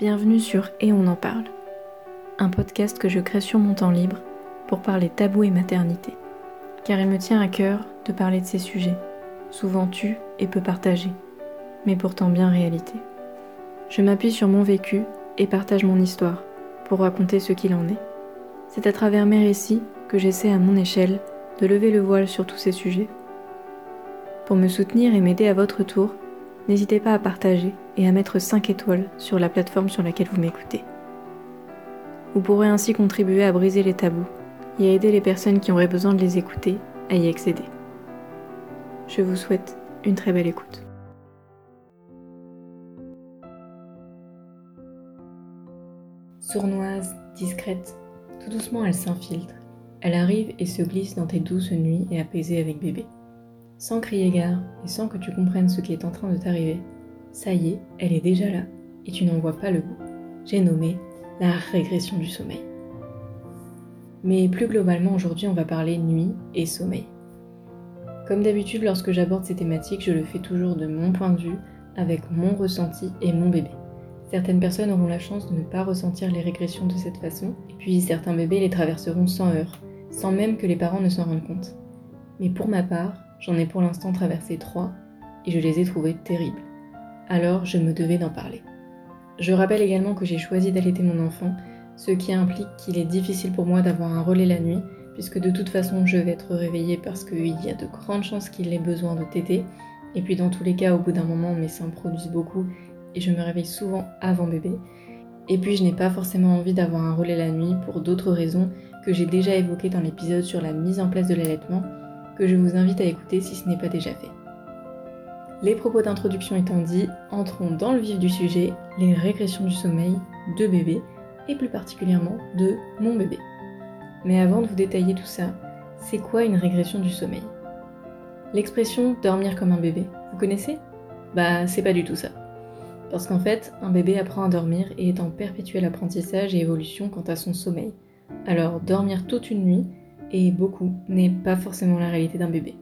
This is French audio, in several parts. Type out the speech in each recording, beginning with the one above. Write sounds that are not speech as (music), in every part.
Bienvenue sur Et on en parle, un podcast que je crée sur mon temps libre pour parler tabou et maternité, car il me tient à cœur de parler de ces sujets, souvent tus et peu partagés, mais pourtant bien réalité. Je m'appuie sur mon vécu et partage mon histoire pour raconter ce qu'il en est. C'est à travers mes récits que j'essaie à mon échelle de lever le voile sur tous ces sujets. Pour me soutenir et m'aider à votre tour, n'hésitez pas à partager et à mettre 5 étoiles sur la plateforme sur laquelle vous m'écoutez. Vous pourrez ainsi contribuer à briser les tabous et à aider les personnes qui auraient besoin de les écouter à y accéder. Je vous souhaite une très belle écoute. Sournoise, discrète, tout doucement elle s'infiltre. Elle arrive et se glisse dans tes douces nuits et apaisée avec bébé sans crier gare et sans que tu comprennes ce qui est en train de t'arriver. Ça y est, elle est déjà là et tu n'en vois pas le bout. J'ai nommé la régression du sommeil. Mais plus globalement, aujourd'hui, on va parler nuit et sommeil. Comme d'habitude, lorsque j'aborde ces thématiques, je le fais toujours de mon point de vue, avec mon ressenti et mon bébé. Certaines personnes auront la chance de ne pas ressentir les régressions de cette façon, et puis certains bébés les traverseront sans heurts, sans même que les parents ne s'en rendent compte. Mais pour ma part, J'en ai pour l'instant traversé trois et je les ai trouvés terribles. Alors je me devais d'en parler. Je rappelle également que j'ai choisi d'allaiter mon enfant, ce qui implique qu'il est difficile pour moi d'avoir un relais la nuit, puisque de toute façon je vais être réveillée parce qu'il y a de grandes chances qu'il ait besoin de téter, et puis dans tous les cas au bout d'un moment mes seins produisent beaucoup et je me réveille souvent avant bébé. Et puis je n'ai pas forcément envie d'avoir un relais la nuit pour d'autres raisons que j'ai déjà évoquées dans l'épisode sur la mise en place de l'allaitement, que je vous invite à écouter si ce n'est pas déjà fait. Les propos d'introduction étant dit, entrons dans le vif du sujet, les régressions du sommeil de bébé, et plus particulièrement de mon bébé. Mais avant de vous détailler tout ça, c'est quoi une régression du sommeil? L'expression dormir comme un bébé, vous connaissez? Bah c'est pas du tout ça. Parce qu'en fait, un bébé apprend à dormir et est en perpétuel apprentissage et évolution quant à son sommeil. Alors dormir toute une nuit, et beaucoup n'est pas forcément la réalité d'un bébé.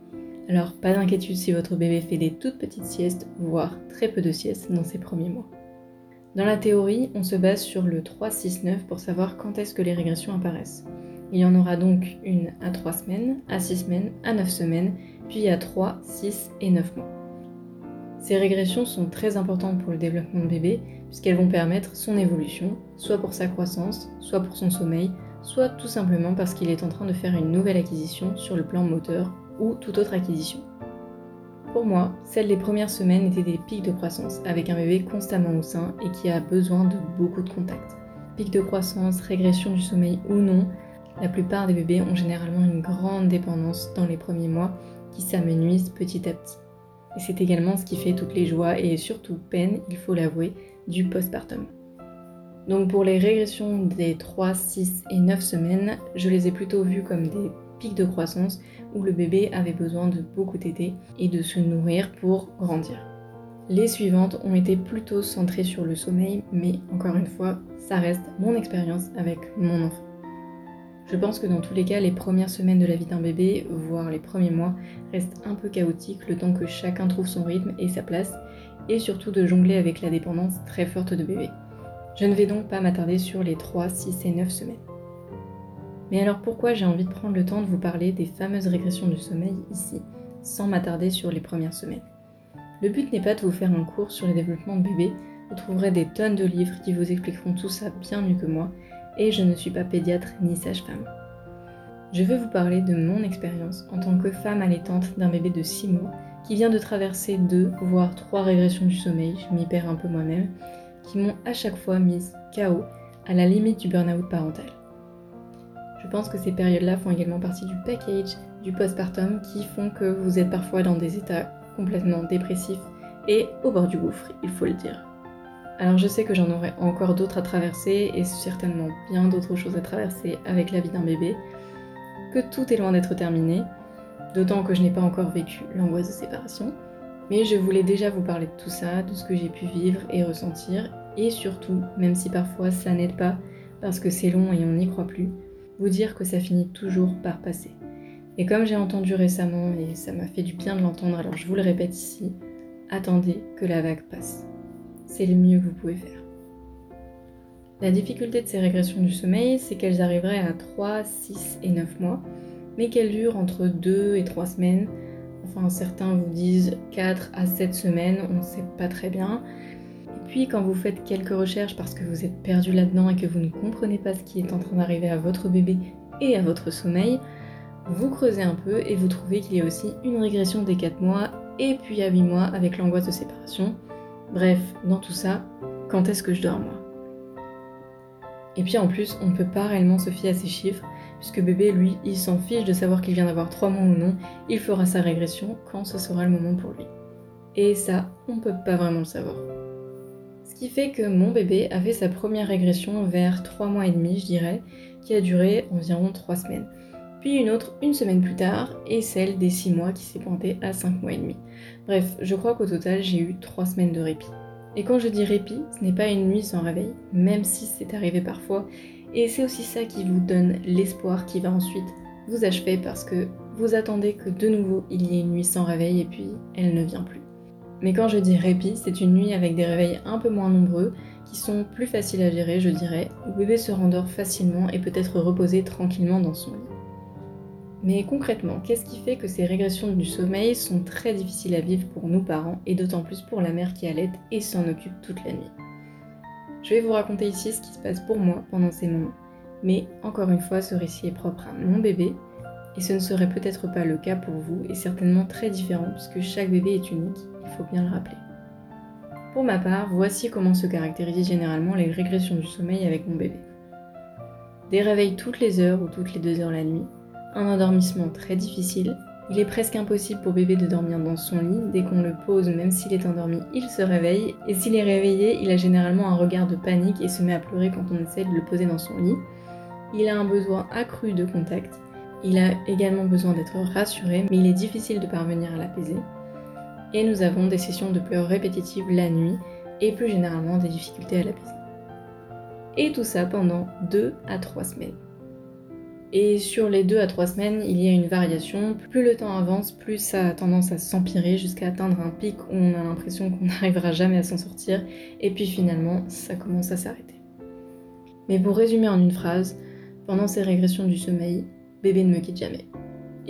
Alors pas d'inquiétude si votre bébé fait des toutes petites siestes, voire très peu de siestes dans ses premiers mois. Dans la théorie, on se base sur le 3-6-9 pour savoir quand est-ce que les régressions apparaissent. Il y en aura donc une à 3 semaines, à 6 semaines, à 9 semaines, puis à 3, 6 et 9 mois. Ces régressions sont très importantes pour le développement de bébé puisqu'elles vont permettre son évolution, soit pour sa croissance, soit pour son sommeil, soit tout simplement parce qu'il est en train de faire une nouvelle acquisition sur le plan moteur ou toute autre acquisition. Pour moi, celles des premières semaines étaient des pics de croissance, avec un bébé constamment au sein et qui a besoin de beaucoup de contact. Pic de croissance, régression du sommeil ou non, la plupart des bébés ont généralement une grande dépendance dans les premiers mois qui s'amenuisent petit à petit. Et c'est également ce qui fait toutes les joies et surtout peines, il faut l'avouer, du postpartum. Donc pour les régressions des 3, 6 et 9 semaines, je les ai plutôt vues comme des pics de croissance où le bébé avait besoin de beaucoup d'aider et de se nourrir pour grandir. Les suivantes ont été plutôt centrées sur le sommeil, mais encore une fois, ça reste mon expérience avec mon enfant. Je pense que dans tous les cas, les premières semaines de la vie d'un bébé, voire les premiers mois, restent un peu chaotiques le temps que chacun trouve son rythme et sa place, et surtout de jongler avec la dépendance très forte de bébé. Je ne vais donc pas m'attarder sur les 3, 6 et 9 semaines. Mais alors pourquoi j'ai envie de prendre le temps de vous parler des fameuses régressions du sommeil ici, sans m'attarder sur les premières semaines? Le but n'est pas de vous faire un cours sur le développement de bébé, vous trouverez des tonnes de livres qui vous expliqueront tout ça bien mieux que moi, et je ne suis pas pédiatre ni sage-femme. Je veux vous parler de mon expérience en tant que femme allaitante d'un bébé de 6 mois qui vient de traverser 2 voire 3 régressions du sommeil, je m'y perds un peu moi-même, qui m'ont à chaque fois mise KO à la limite du burn-out parental. Je pense que ces périodes-là font également partie du package du postpartum qui font que vous êtes parfois dans des états complètement dépressifs et au bord du gouffre, il faut le dire. Alors je sais que j'en aurai encore d'autres à traverser et certainement bien d'autres choses à traverser avec la vie d'un bébé, que tout est loin d'être terminé, d'autant que je n'ai pas encore vécu l'angoisse de séparation, mais je voulais déjà vous parler de tout ça, de ce que j'ai pu vivre et ressentir, et surtout, même si parfois ça n'aide pas, parce que c'est long et on n'y croit plus, vous dire que ça finit toujours par passer. Et comme j'ai entendu récemment, et ça m'a fait du bien de l'entendre, alors je vous le répète ici, attendez que la vague passe. C'est le mieux que vous pouvez faire. La difficulté de ces régressions du sommeil, c'est qu'elles arriveraient à 3, 6 et 9 mois, mais qu'elles durent entre 2 et 3 semaines. Enfin, certains vous disent 4 à 7 semaines, on ne sait pas très bien. Puis, quand vous faites quelques recherches parce que vous êtes perdu là-dedans et que vous ne comprenez pas ce qui est en train d'arriver à votre bébé et à votre sommeil, vous creusez un peu et vous trouvez qu'il y a aussi une régression des 4 mois et puis à 8 mois avec l'angoisse de séparation. Bref, dans tout ça, quand est-ce que je dors moi? Et puis en plus, on ne peut pas réellement se fier à ces chiffres, puisque bébé, lui, il s'en fiche de savoir qu'il vient d'avoir 3 mois ou non, il fera sa régression quand ce sera le moment pour lui. Et ça, on ne peut pas vraiment le savoir. Qui fait que mon bébé a fait sa première régression vers 3 mois et demi, je dirais, qui a duré environ 3 semaines puis une autre une semaine plus tard, et celle des 6 mois qui s'est pointée à 5 mois et demi. Bref, je crois qu'au total j'ai eu 3 semaines de répit. Et quand je dis répit, ce n'est pas une nuit sans réveil, même si c'est arrivé parfois, et c'est aussi ça qui vous donne l'espoir qui va ensuite vous achever parce que vous attendez que de nouveau il y ait une nuit sans réveil et puis elle ne vient plus. Mais quand je dis répit, c'est une nuit avec des réveils un peu moins nombreux, qui sont plus faciles à gérer, je dirais, où bébé se rendort facilement et peut être reposé tranquillement dans son lit. Mais concrètement, qu'est-ce qui fait que ces régressions du sommeil sont très difficiles à vivre pour nous parents et d'autant plus pour la mère qui allait et s'en occupe toute la nuit? Je vais vous raconter ici ce qui se passe pour moi pendant ces moments. Mais encore une fois, ce récit est propre à mon bébé et ce ne serait peut-être pas le cas pour vous et certainement très différent puisque chaque bébé est unique, il faut bien le rappeler. Pour ma part, voici comment se caractérisent généralement les régressions du sommeil avec mon bébé. Des réveils toutes les heures ou toutes les deux heures la nuit, un endormissement très difficile. Il est presque impossible pour bébé de dormir dans son lit. Dès qu'on le pose, même s'il est endormi, il se réveille. Et s'il est réveillé, il a généralement un regard de panique et se met à pleurer quand on essaie de le poser dans son lit. Il a un besoin accru de contact. Il a également besoin d'être rassuré, mais il est difficile de parvenir à l'apaiser. Et nous avons des sessions de pleurs répétitives la nuit et plus généralement des difficultés à l'apaiser. Et tout ça pendant 2 à 3 semaines. Et sur les deux à trois semaines, il y a une variation. Plus le temps avance, plus ça a tendance à s'empirer jusqu'à atteindre un pic où on a l'impression qu'on (laughs) n'arrivera jamais à s'en sortir. Et puis finalement, ça commence à s'arrêter. Mais pour résumer en une phrase, pendant ces régressions du sommeil, bébé ne me quitte jamais.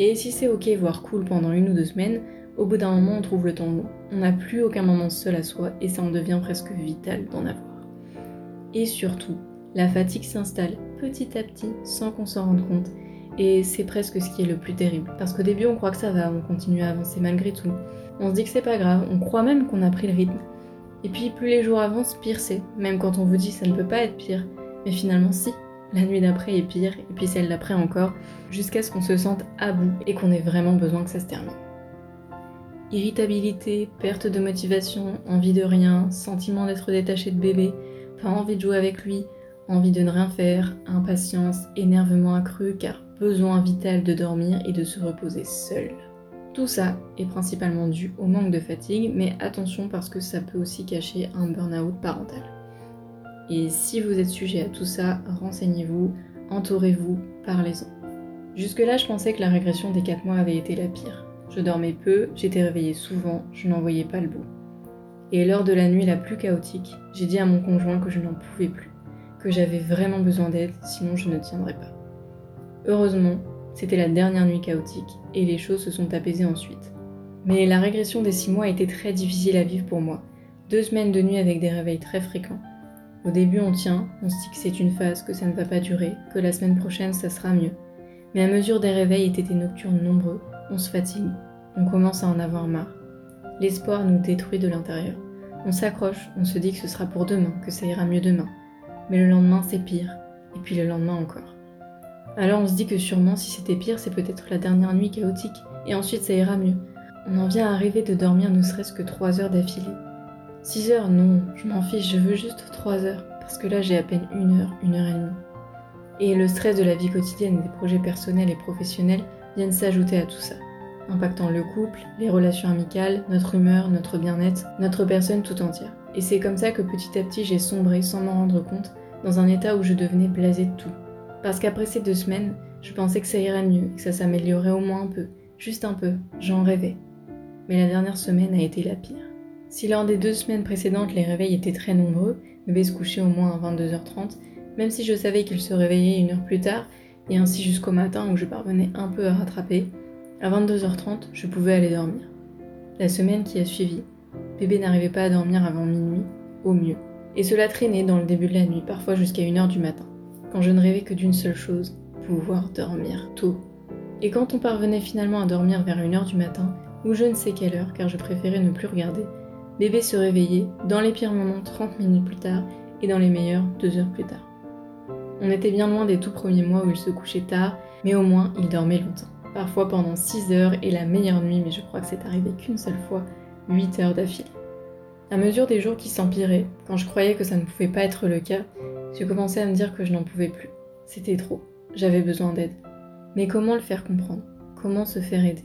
Et si c'est ok, voire cool pendant une ou deux semaines, au bout d'un moment on trouve le temps long. On n'a plus aucun moment seul à soi et ça en devient presque vital d'en avoir. Et surtout, la fatigue s'installe petit à petit sans qu'on s'en rende compte. Et c'est presque ce qui est le plus terrible. Parce qu'au début, on croit que ça va, on continue à avancer malgré tout. On se dit que c'est pas grave, on croit même qu'on a pris le rythme. Et puis, plus les jours avancent, pire c'est. Même quand on vous dit ça ne peut pas être pire. Mais finalement, si. La nuit d'après est pire, et puis celle d'après encore, jusqu'à ce qu'on se sente à bout et qu'on ait vraiment besoin que ça se termine. Irritabilité, perte de motivation, envie de rien, sentiment d'être détaché de bébé, pas envie de jouer avec lui, envie de ne rien faire, impatience, énervement accru car besoin vital de dormir et de se reposer seul. Tout ça est principalement dû au manque de fatigue, mais attention parce que ça peut aussi cacher un burn-out parental. Et si vous êtes sujet à tout ça, renseignez-vous, entourez-vous, parlez-en. Jusque-là, je pensais que la régression des 4 mois avait été la pire. Je dormais peu, j'étais réveillée souvent, je n'en voyais pas le bout. Et lors de la nuit la plus chaotique, j'ai dit à mon conjoint que je n'en pouvais plus que j'avais vraiment besoin d'aide, sinon je ne tiendrais pas. Heureusement, c'était la dernière nuit chaotique et les choses se sont apaisées ensuite. Mais la régression des six mois était très difficile à vivre pour moi. Deux semaines de nuit avec des réveils très fréquents. Au début, on tient, on se dit que c'est une phase, que ça ne va pas durer, que la semaine prochaine, ça sera mieux. Mais à mesure des réveils et tétés nocturnes nombreux, on se fatigue, on commence à en avoir marre. L'espoir nous détruit de l'intérieur. On s'accroche, on se dit que ce sera pour demain, que ça ira mieux demain mais le lendemain c'est pire, et puis le lendemain encore. Alors on se dit que sûrement si c'était pire, c'est peut-être la dernière nuit chaotique, et ensuite ça ira mieux. On en vient à rêver de dormir ne serait-ce que 3 heures d'affilée. 6 heures, non, je m'en fiche, je veux juste 3 heures, parce que là j'ai à peine une heure, une heure et demie. Et le stress de la vie quotidienne, des projets personnels et professionnels viennent s'ajouter à tout ça, impactant le couple, les relations amicales, notre humeur, notre bien-être, notre personne tout entière. Et c'est comme ça que petit à petit j'ai sombré sans m'en rendre compte dans un état où je devenais blasé de tout. Parce qu'après ces deux semaines, je pensais que ça irait mieux, que ça s'améliorerait au moins un peu, juste un peu, j'en rêvais. Mais la dernière semaine a été la pire. Si lors des deux semaines précédentes les réveils étaient très nombreux, bébé se couchait au moins à 22h30, même si je savais qu'il se réveillait une heure plus tard, et ainsi jusqu'au matin où je parvenais un peu à rattraper, à 22h30, je pouvais aller dormir. La semaine qui a suivi, bébé n'arrivait pas à dormir avant minuit, au mieux. Et cela traînait dans le début de la nuit, parfois jusqu'à 1h du matin, quand je ne rêvais que d'une seule chose, pouvoir dormir tôt. Et quand on parvenait finalement à dormir vers 1h du matin, ou je ne sais quelle heure, car je préférais ne plus regarder, bébé se réveillait, dans les pires moments 30 minutes plus tard, et dans les meilleurs 2 heures plus tard. On était bien loin des tout premiers mois où il se couchait tard, mais au moins il dormait longtemps. Parfois pendant 6 heures et la meilleure nuit, mais je crois que c'est arrivé qu'une seule fois, 8 heures d'affilée. À mesure des jours qui s'empiraient, quand je croyais que ça ne pouvait pas être le cas, j'ai commencé à me dire que je n'en pouvais plus. C'était trop. J'avais besoin d'aide. Mais comment le faire comprendre? Comment se faire aider?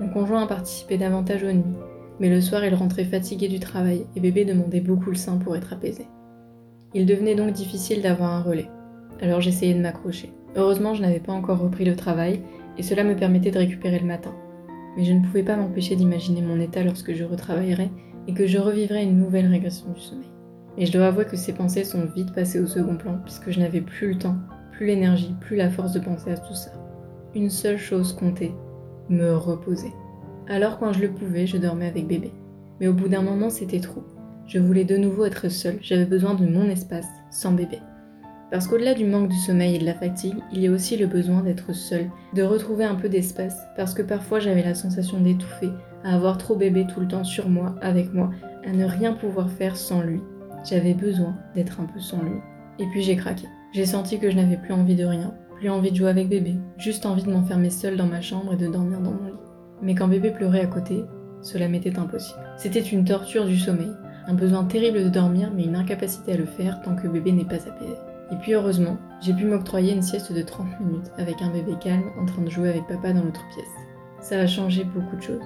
Mon conjoint a participé davantage aux nuits, mais le soir il rentrait fatigué du travail et bébé demandait beaucoup le sein pour être apaisé. Il devenait donc difficile d'avoir un relais alors j'essayais de m'accrocher. Heureusement, je n'avais pas encore repris le travail, et cela me permettait de récupérer le matin. Mais je ne pouvais pas m'empêcher d'imaginer mon état lorsque je retravaillerais et que je revivrais une nouvelle régression du sommeil. Et je dois avouer que ces pensées sont vite passées au second plan, puisque je n'avais plus le temps, plus l'énergie, plus la force de penser à tout ça. Une seule chose comptait, me reposer. Alors quand je le pouvais, je dormais avec bébé. Mais au bout d'un moment, c'était trop. Je voulais de nouveau être seule, j'avais besoin de mon espace, sans bébé. Parce qu'au-delà du manque du sommeil et de la fatigue, il y a aussi le besoin d'être seul, de retrouver un peu d'espace, parce que parfois j'avais la sensation d'étouffer, à avoir trop bébé tout le temps sur moi, avec moi, à ne rien pouvoir faire sans lui. J'avais besoin d'être un peu sans lui. Et puis j'ai craqué. J'ai senti que je n'avais plus envie de rien, plus envie de jouer avec bébé, juste envie de m'enfermer seule dans ma chambre et de dormir dans mon lit. Mais quand bébé pleurait à côté, cela m'était impossible. C'était une torture du sommeil, un besoin terrible de dormir mais une incapacité à le faire tant que bébé n'est pas apaisé. Et puis heureusement, j'ai pu m'octroyer une sieste de 30 minutes avec un bébé calme en train de jouer avec papa dans l'autre pièce. Ça a changé beaucoup de choses.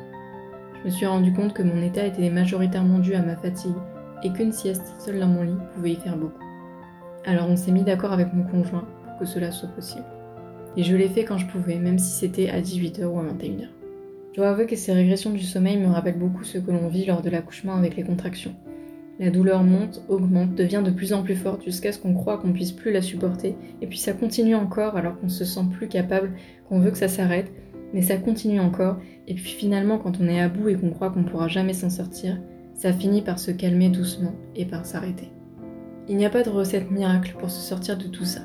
Je me suis rendu compte que mon état était majoritairement dû à ma fatigue et qu'une sieste seule dans mon lit pouvait y faire beaucoup. Alors on s'est mis d'accord avec mon conjoint pour que cela soit possible. Et je l'ai fait quand je pouvais, même si c'était à 18h ou à 21h. Je dois avouer que ces régressions du sommeil me rappellent beaucoup ce que l'on vit lors de l'accouchement avec les contractions. La douleur monte, augmente, devient de plus en plus forte jusqu'à ce qu'on croit qu'on puisse plus la supporter. Et puis ça continue encore alors qu'on se sent plus capable, qu'on veut que ça s'arrête, mais ça continue encore. Et puis finalement, quand on est à bout et qu'on croit qu'on pourra jamais s'en sortir, ça finit par se calmer doucement et par s'arrêter. Il n'y a pas de recette miracle pour se sortir de tout ça.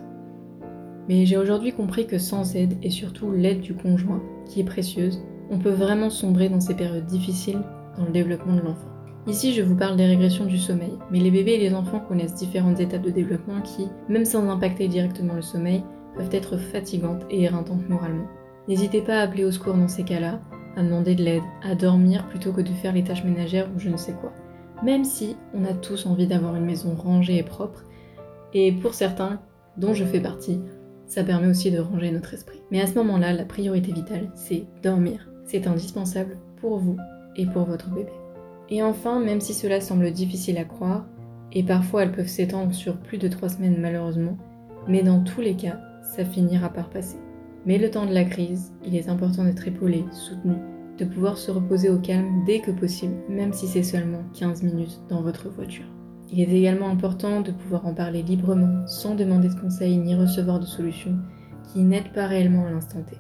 Mais j'ai aujourd'hui compris que sans aide et surtout l'aide du conjoint, qui est précieuse, on peut vraiment sombrer dans ces périodes difficiles dans le développement de l'enfant. Ici, je vous parle des régressions du sommeil, mais les bébés et les enfants connaissent différentes étapes de développement qui, même sans impacter directement le sommeil, peuvent être fatigantes et éreintantes moralement. N'hésitez pas à appeler au secours dans ces cas-là, à demander de l'aide, à dormir plutôt que de faire les tâches ménagères ou je ne sais quoi. Même si on a tous envie d'avoir une maison rangée et propre, et pour certains, dont je fais partie, ça permet aussi de ranger notre esprit. Mais à ce moment-là, la priorité vitale, c'est dormir. C'est indispensable pour vous et pour votre bébé. Et enfin, même si cela semble difficile à croire, et parfois elles peuvent s'étendre sur plus de trois semaines malheureusement, mais dans tous les cas, ça finira par passer. Mais le temps de la crise, il est important d'être épaulé, soutenu, de pouvoir se reposer au calme dès que possible, même si c'est seulement 15 minutes dans votre voiture. Il est également important de pouvoir en parler librement, sans demander de conseils ni recevoir de solutions qui n'aident pas réellement à l'instant T.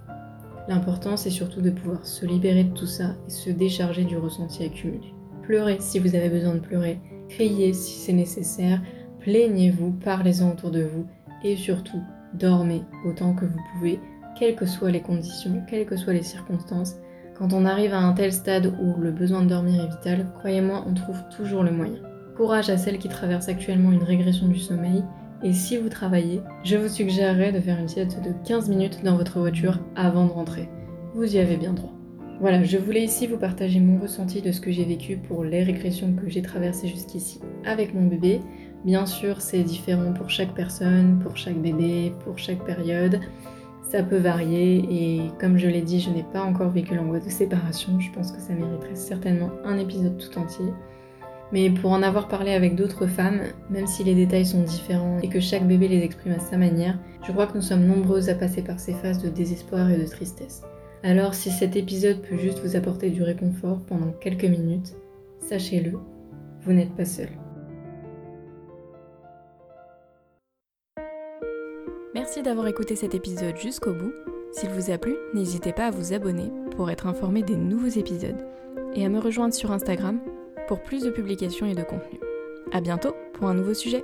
L'important, c'est surtout de pouvoir se libérer de tout ça et se décharger du ressenti accumulé. Pleurez si vous avez besoin de pleurer, criez si c'est nécessaire, plaignez-vous, parlez-en autour de vous et surtout, dormez autant que vous pouvez, quelles que soient les conditions, quelles que soient les circonstances. Quand on arrive à un tel stade où le besoin de dormir est vital, croyez-moi, on trouve toujours le moyen. Courage à celles qui traversent actuellement une régression du sommeil et si vous travaillez, je vous suggérerais de faire une sieste de 15 minutes dans votre voiture avant de rentrer. Vous y avez bien droit. Voilà, je voulais ici vous partager mon ressenti de ce que j'ai vécu pour les régressions que j'ai traversées jusqu'ici avec mon bébé. Bien sûr, c'est différent pour chaque personne, pour chaque bébé, pour chaque période. Ça peut varier et comme je l'ai dit, je n'ai pas encore vécu l'angoisse de séparation. Je pense que ça mériterait certainement un épisode tout entier. Mais pour en avoir parlé avec d'autres femmes, même si les détails sont différents et que chaque bébé les exprime à sa manière, je crois que nous sommes nombreuses à passer par ces phases de désespoir et de tristesse. Alors si cet épisode peut juste vous apporter du réconfort pendant quelques minutes, sachez-le, vous n'êtes pas seul. Merci d'avoir écouté cet épisode jusqu'au bout. S'il vous a plu, n'hésitez pas à vous abonner pour être informé des nouveaux épisodes et à me rejoindre sur Instagram pour plus de publications et de contenus. À bientôt pour un nouveau sujet.